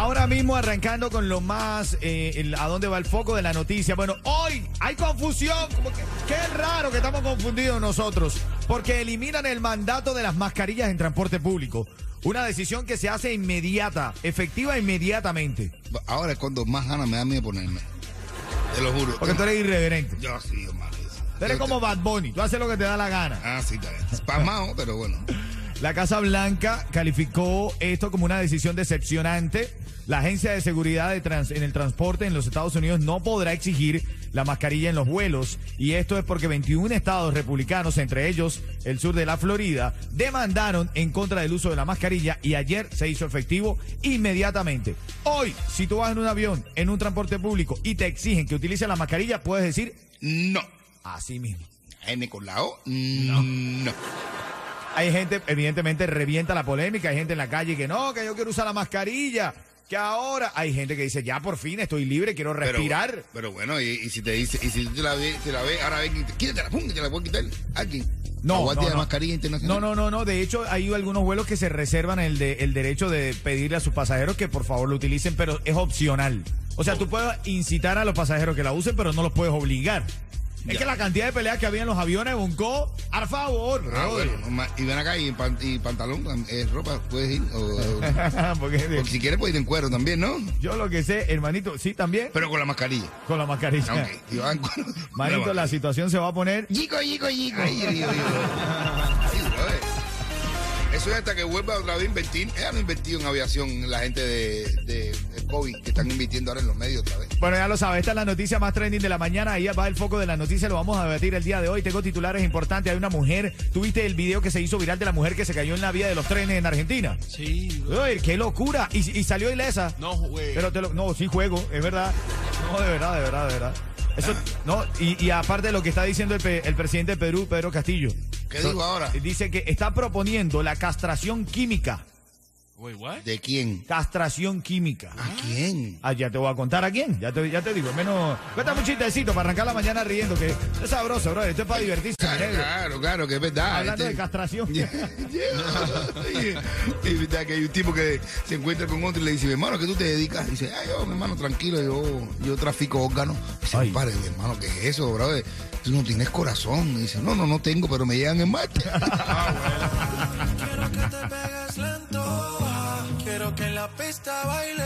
Ahora mismo arrancando con lo más, eh, el- a dónde va el foco de la noticia. Bueno, hoy hay confusión, que, qué raro que estamos confundidos nosotros, porque eliminan el mandato de las mascarillas en transporte público. Una decisión que se hace inmediata, efectiva inmediatamente. Ahora es cuando más ganas me da miedo ponerme. Te lo juro. Porque tú eres irreverente. Yo sí, hermano. Tú eres como te- Bad Bunny, tú haces lo que te da la gana. Ah, sí, está bien. Spamado, pero bueno. La Casa Blanca calificó esto como una decisión decepcionante. La Agencia de Seguridad de Trans- en el Transporte en los Estados Unidos no podrá exigir la mascarilla en los vuelos. Y esto es porque 21 estados republicanos, entre ellos el sur de la Florida, demandaron en contra del uso de la mascarilla y ayer se hizo efectivo inmediatamente. Hoy, si tú vas en un avión, en un transporte público y te exigen que utilices la mascarilla, puedes decir No. así mismo. N con la O. No. No. Hay gente, evidentemente, revienta la polémica. Hay gente en la calle que no, que yo quiero usar la mascarilla. Que ahora hay gente que dice, ya por fin estoy libre, quiero respirar. Pero, bueno, y, y si te dice, y si te la ves, te la ves, ahora ven, quítatela, pum, te la puedo quitar. Aquí. No, La guardia no, de no. mascarilla internacional. No, no, no, no. De hecho, hay algunos vuelos que se reservan el, de- el derecho de pedirle a sus pasajeros que por favor lo utilicen, pero es opcional. O sea, tú puedes incitar a los pasajeros que la usen, pero no los puedes obligar. Es que la cantidad de peleas que había en los aviones, Bonco, al favor, Ah, bueno, y ven acá y, en pan- y pantalón, eh, ropa, puedes ir. O, o- Porque si quieres, puedes ir en cuero también, ¿no? yo lo que sé, hermanito, sí, también Pero con la mascarilla. con la mascarilla. Manito, la situación se va a poner Yico, yico, yico. Ay. Ay, brother. Eso es hasta que vuelva otra vez a invertir. Ella no ha invertido en aviación la gente de, de, de COVID que están invirtiendo ahora en los medios otra vez. Bueno, ya lo sabes, esta es la noticia más trending de la mañana. Ahí va el foco de la noticia, lo vamos a debatir el día de hoy. Tengo titulares importantes. Hay una mujer, ¿tuviste el video que se hizo viral de la mujer que se cayó en la vía de los trenes en Argentina? Sí, Uy, qué locura. Y, y salió ilesa. no jugué. Pero te lo, no, sí juego, es verdad. No, de verdad, de verdad, de verdad. Eso, no, y, y aparte de lo que está diciendo el, pe- el presidente de Perú, Pedro Castillo. ¿Qué digo ahora? Dice que está proponiendo la castración química. Wait, what? ¿De quién? Castración química. ¿A quién? Ah, ya te voy a contar a quién. Ya te, ya te digo, menos. Cuéntame un chistecito para arrancar la mañana riendo, que es sabroso, bro. Esto es para divertirse, Claro, claro, claro, que es verdad. Hablando este- de castración. Yeah, yeah. Es verdad que hay un tipo que se encuentra con otro y le dice, mi hermano, ¿qué tú te dedicas? Y dice, ay, yo, mi hermano, tranquilo, yo, yo trafico órganos. Dice, Ay. padre, mi hermano, ¿qué es eso, brother? Tú no tienes corazón. Y dice, no, no, no tengo, pero me llegan en Marte. Quiero que te pegues lento. Quiero que en la pista baile.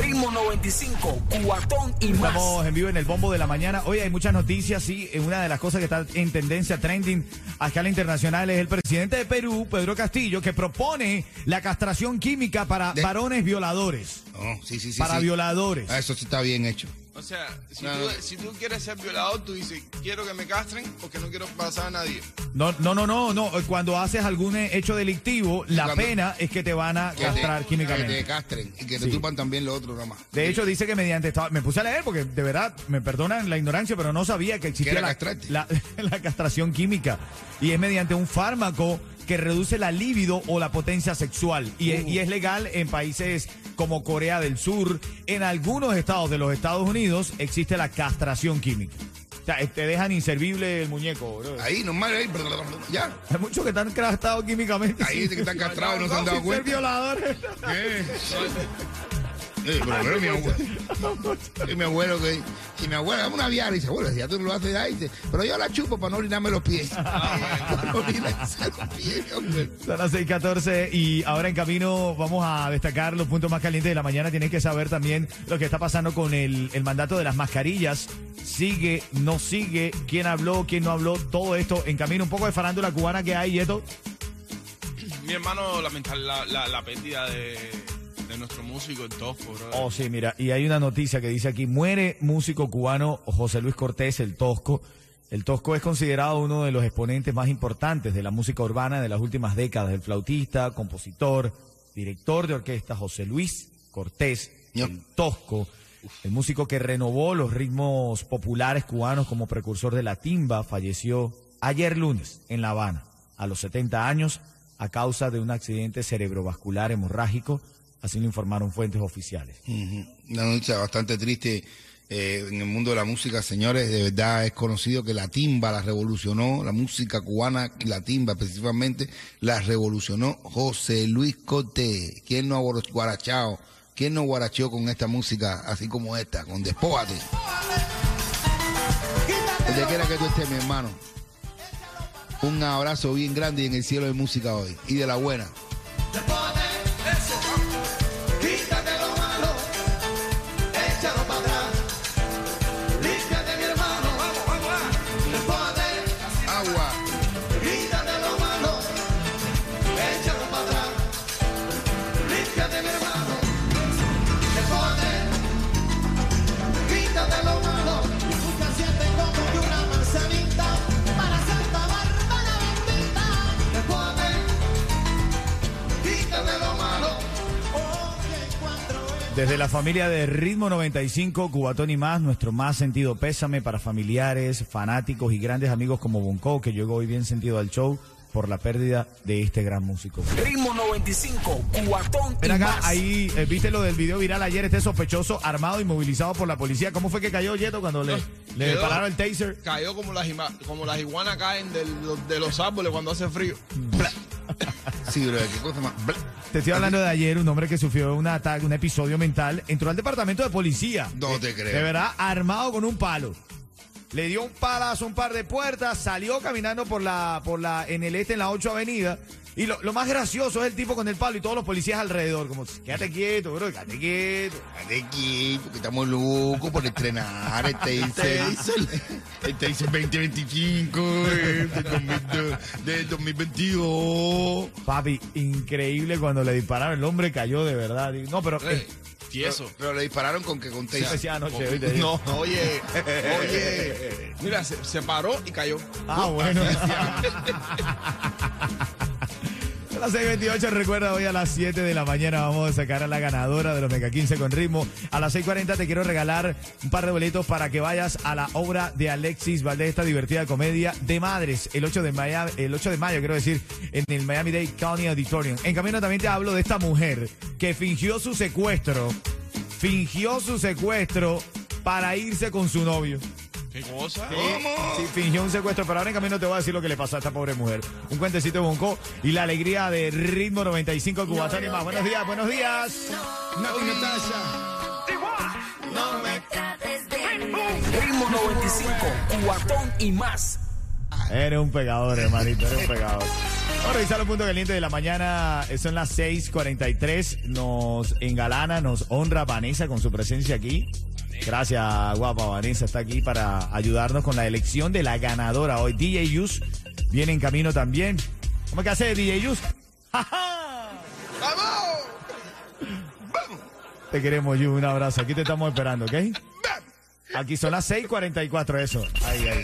Ritmo 95, cuatón y más. Estamos en vivo en el bombo de la mañana. Hoy hay muchas noticias, sí. Una de las cosas que está en tendencia, trending a escala internacional, es el presidente de Perú, Pedro Castillo, que propone la castración química para De- varones violadores. No, sí, sí, sí. para sí. violadores. Ah, Eso sí está bien hecho. O sea, si, No. tú, si tú quieres ser violador, tú dices, quiero que me castren porque no quiero pasar a nadie. No, no, no, no, no. Cuando haces algún hecho delictivo, la cuando- pena es que te van a castrar te, químicamente. Que te castren y que te Sí. tupan también lo otro nomás. De hecho, dice que mediante. estaba- me puse a leer porque de verdad, me perdonan la ignorancia, pero no sabía que existía la- la castración química. Y es mediante un fármaco que reduce la libido o la potencia sexual. Y, es, y es legal en países como Corea del Sur. En algunos estados de los Estados Unidos existe la castración química. O sea, te dejan inservible el muñeco, bro. Ahí, nomás, ahí, ya. Hay muchos que están castrados químicamente. Ahí que están castrados y no se han dado cuenta. violadores. ¿Qué? Eh, pero, pero mi abuelo, y mi abuelo que, y mi abuela, dame una viara, y dice, abuelo, si ya tú no lo haces ahí, dice, pero yo la chupo para no orinarme los pies. Para no orinarse los pies, hombre. Son las 6:14 y ahora en camino vamos a destacar los puntos más calientes de la mañana. Tienes que saber también lo que está pasando con el, el mandato de las mascarillas. Sigue, no sigue, quién habló, quién no habló, todo esto en camino. Un poco de farándula cubana que hay y esto. Mi hermano, lamentar la, la, la pérdida de, de nuestro músico, el Tosco, bro. Oh, sí, mira, y hay una noticia que dice aquí, muere músico cubano José Luis Cortés, el Tosco. El Tosco es considerado uno de los exponentes más importantes de la música urbana de las últimas décadas. El flautista, compositor, director de orquesta José Luis Cortés, Yo. el Tosco, El músico que renovó los ritmos populares cubanos como precursor de la timba falleció ayer lunes en La Habana a los 70 años a causa de un accidente cerebrovascular hemorrágico, así lo informaron fuentes oficiales. Una noticia bastante triste eh, en el mundo de la música, señores. De verdad es conocido que la timba la revolucionó, la música cubana, la timba específicamente, la revolucionó José Luis Cortés. ¿Quién no ha guarachado? ¿Quién no guaracheó con esta música así como esta, con Despójate? Donde quiera que tú estés, mi hermano. Un abrazo bien grande y en el cielo de música hoy. Y de la buena. Desde la familia de Ritmo 95, Cubatón y más, nuestro más sentido pésame para familiares, fanáticos y grandes amigos como Bonco, que llegó hoy bien sentido al show por la pérdida de este gran músico. Ritmo 95, cuatón y Ven acá, más. ahí, eh, ¿viste lo del video viral ayer? Este sospechoso armado y movilizado por la policía. ¿Cómo fue que cayó Yeto cuando le, le quedó- dispararon el taser? Cayó como las, ima- como las iguanas caen del- de los árboles cuando hace frío. Sí, bro, qué cosa más. Bla. Te estoy hablando de ayer, un hombre que sufrió un ataque, un episodio mental, entró al departamento de policía. No te creo. De verdad, armado con un palo. Le dio un palazo, un par de puertas, salió caminando por la, por la, en el este, en la 8 avenida. Y lo, lo más gracioso es el tipo con el palo y todos los policías alrededor, como, quédate quieto, bro, quédate quieto. De aquí, porque estamos locos por estrenar el Taser. El Taser 2025 eh, del 2002, del 2022. Papi, increíble cuando le dispararon, el hombre cayó de verdad. No, pero... eh, Tieso. Pero le dispararon con que con sí, Taser. decía anoche, oíste. No, oye, oye. Mira, se, se paró y cayó. Ah, bueno. Las 6.28 recuerda hoy a las 7 de la mañana vamos a sacar a la ganadora de los Mega 15 con ritmo. A las 6.40 te quiero regalar un par de boletos para que vayas a la obra de Alexis Valdés, esta divertida comedia de madres, el 8 de mayo, el 8 de mayo quiero decir, en el Miami-Dade County Auditorium. En camino también te hablo de esta mujer que fingió su secuestro, fingió su secuestro para irse con su novio. ¿Qué cosa? Sí, fingió un secuestro, pero ahora en camino te voy a decir lo que le pasó a esta pobre mujer. Un cuentecito de Bonco y la alegría de Ritmo 95 Cubatón y más. Buenos días, buenos días. Nati Natasha. Ritmo 95, cuatón y más. Eres un pegador, hermanito, eres un pegador. Vamos a revisar los puntos calientes de la mañana. Son las 6:43. Nos engalana, nos honra Vanessa con su presencia aquí. Gracias, guapa. Vanessa está aquí para ayudarnos con la elección de la ganadora hoy. DJ Yus viene en camino también. ¿Cómo que hace DJ Yus? ¡Ja, ja! Te queremos, Yu. Un abrazo. Aquí te estamos esperando, ¿ok? Aquí son las 6:44, eso. Ahí, ahí.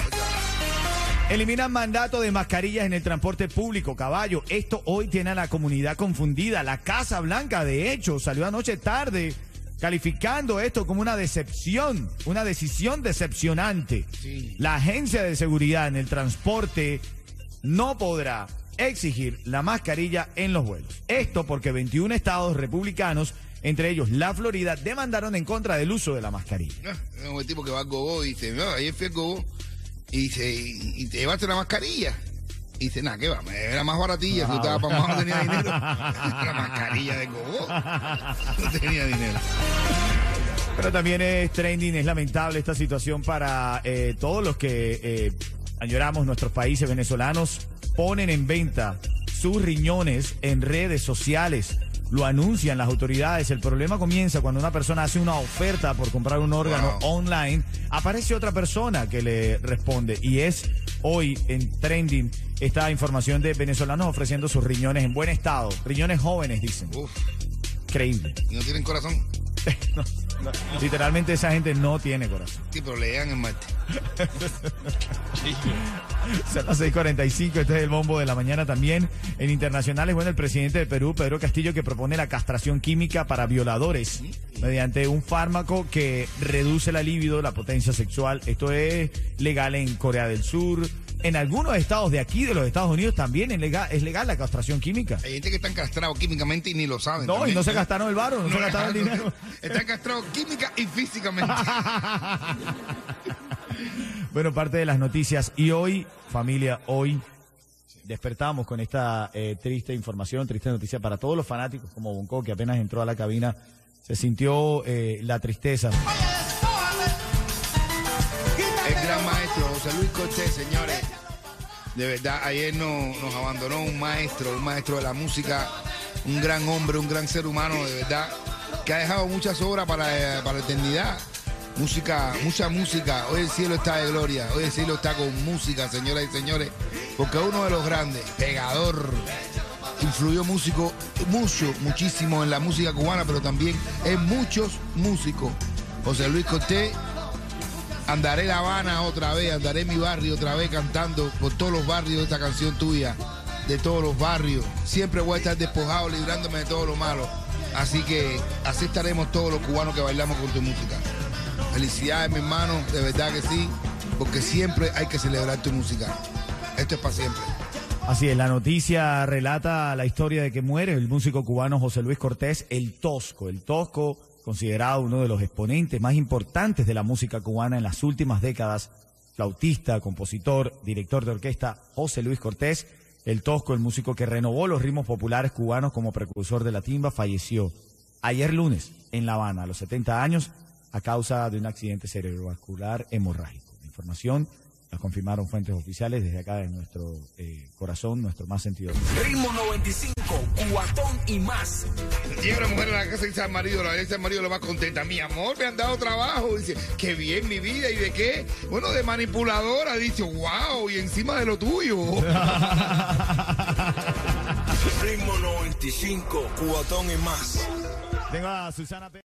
Eliminan mandato de mascarillas en el transporte público, caballo. Esto hoy tiene a la comunidad confundida. La Casa Blanca, de hecho, salió anoche tarde calificando esto como una decepción, una decisión decepcionante. La agencia de seguridad en el transporte no podrá exigir la mascarilla en los vuelos. Esto porque 21 estados republicanos, entre ellos la Florida, demandaron en contra del uso de la mascarilla. Ah, es un tipo que va gogo y dice, no, ayer fui al gogo y dice, y, y te llevaste la mascarilla. Y dice, nada, ¿qué va? Era más baratilla, tú estabas para más, no tenía dinero. la mascarilla de gogo. No tenía dinero. Pero también es trending, es lamentable esta situación para eh, todos los que eh, añoramos nuestros países venezolanos, ponen en venta sus riñones en redes sociales. Lo anuncian las autoridades. El problema comienza cuando una persona hace una oferta por comprar un órgano Wow. online. Aparece otra persona que le responde. Y es hoy en trending esta información de venezolanos ofreciendo sus riñones en buen estado. Riñones jóvenes, dicen. Uf, Increíble. y no tienen corazón. No, no. Literalmente esa gente no tiene corazón. Sí, pero le llegan en Marte. Son las 6:45, este es el bombo de la mañana también. En internacionales, bueno, el presidente de Perú, Pedro Castillo, que propone la castración química para violadores. mediante un fármaco que reduce la libido, la potencia sexual. Esto es legal en Corea del Sur. En algunos estados de aquí, de los Estados Unidos, también es legal, es legal la castración química. Hay gente que están castrados químicamente y ni lo saben. No, y no se gastaron el varo, no, se gastaron el dinero. Están castrados química y físicamente. Bueno, parte de las noticias. Y hoy, familia, hoy despertamos con esta eh, triste información, triste noticia para todos los fanáticos como Bonco, que apenas entró a la cabina, se sintió eh, la tristeza. El gran maestro José Luis Cortés, señores. De verdad, ayer no- nos abandonó un maestro, un maestro de la música, un gran hombre, un gran ser humano, de verdad, que ha dejado muchas obras para, eh, para la eternidad. Música, mucha música. Hoy el cielo está de gloria. Hoy el cielo está con música, señoras y señores. Porque uno de los grandes, pegador, influyó músico, mucho, muchísimo en la música cubana, pero también en muchos músicos. José Luis Cortés Andaré La Habana otra vez, andaré mi barrio otra vez cantando por todos los barrios esta canción tuya, de todos los barrios. Siempre voy a estar despojado, librándome de todo lo malo. Así que así estaremos todos los cubanos que bailamos con tu música. Felicidades, mi hermano, de verdad que sí, porque siempre hay que celebrar tu música. Esto es para siempre. Así es, la noticia relata la historia de que muere el músico cubano José Luis Cortés, el Tosco. El Tosco, considerado uno de los exponentes más importantes de la música cubana en las últimas décadas, flautista, compositor, director de orquesta, José Luis Cortés, el Tosco, el músico que renovó los ritmos populares cubanos como precursor de la timba, falleció ayer lunes en La Habana, a los 70 años, a causa de un accidente cerebrovascular hemorrágico. Información la confirmaron fuentes oficiales desde acá de nuestro eh, corazón, nuestro más sentido. Ritmo 95, cuatón y más. Llega una mujer a la casa y dice al marido, la dice al marido lo más contenta, mi amor, me han dado trabajo. Dice, qué bien mi vida, ¿y de qué? Bueno, de manipuladora, dice, wow, y encima de lo tuyo. Ritmo 95, cuatón y más. Tengo a Susana Pérez.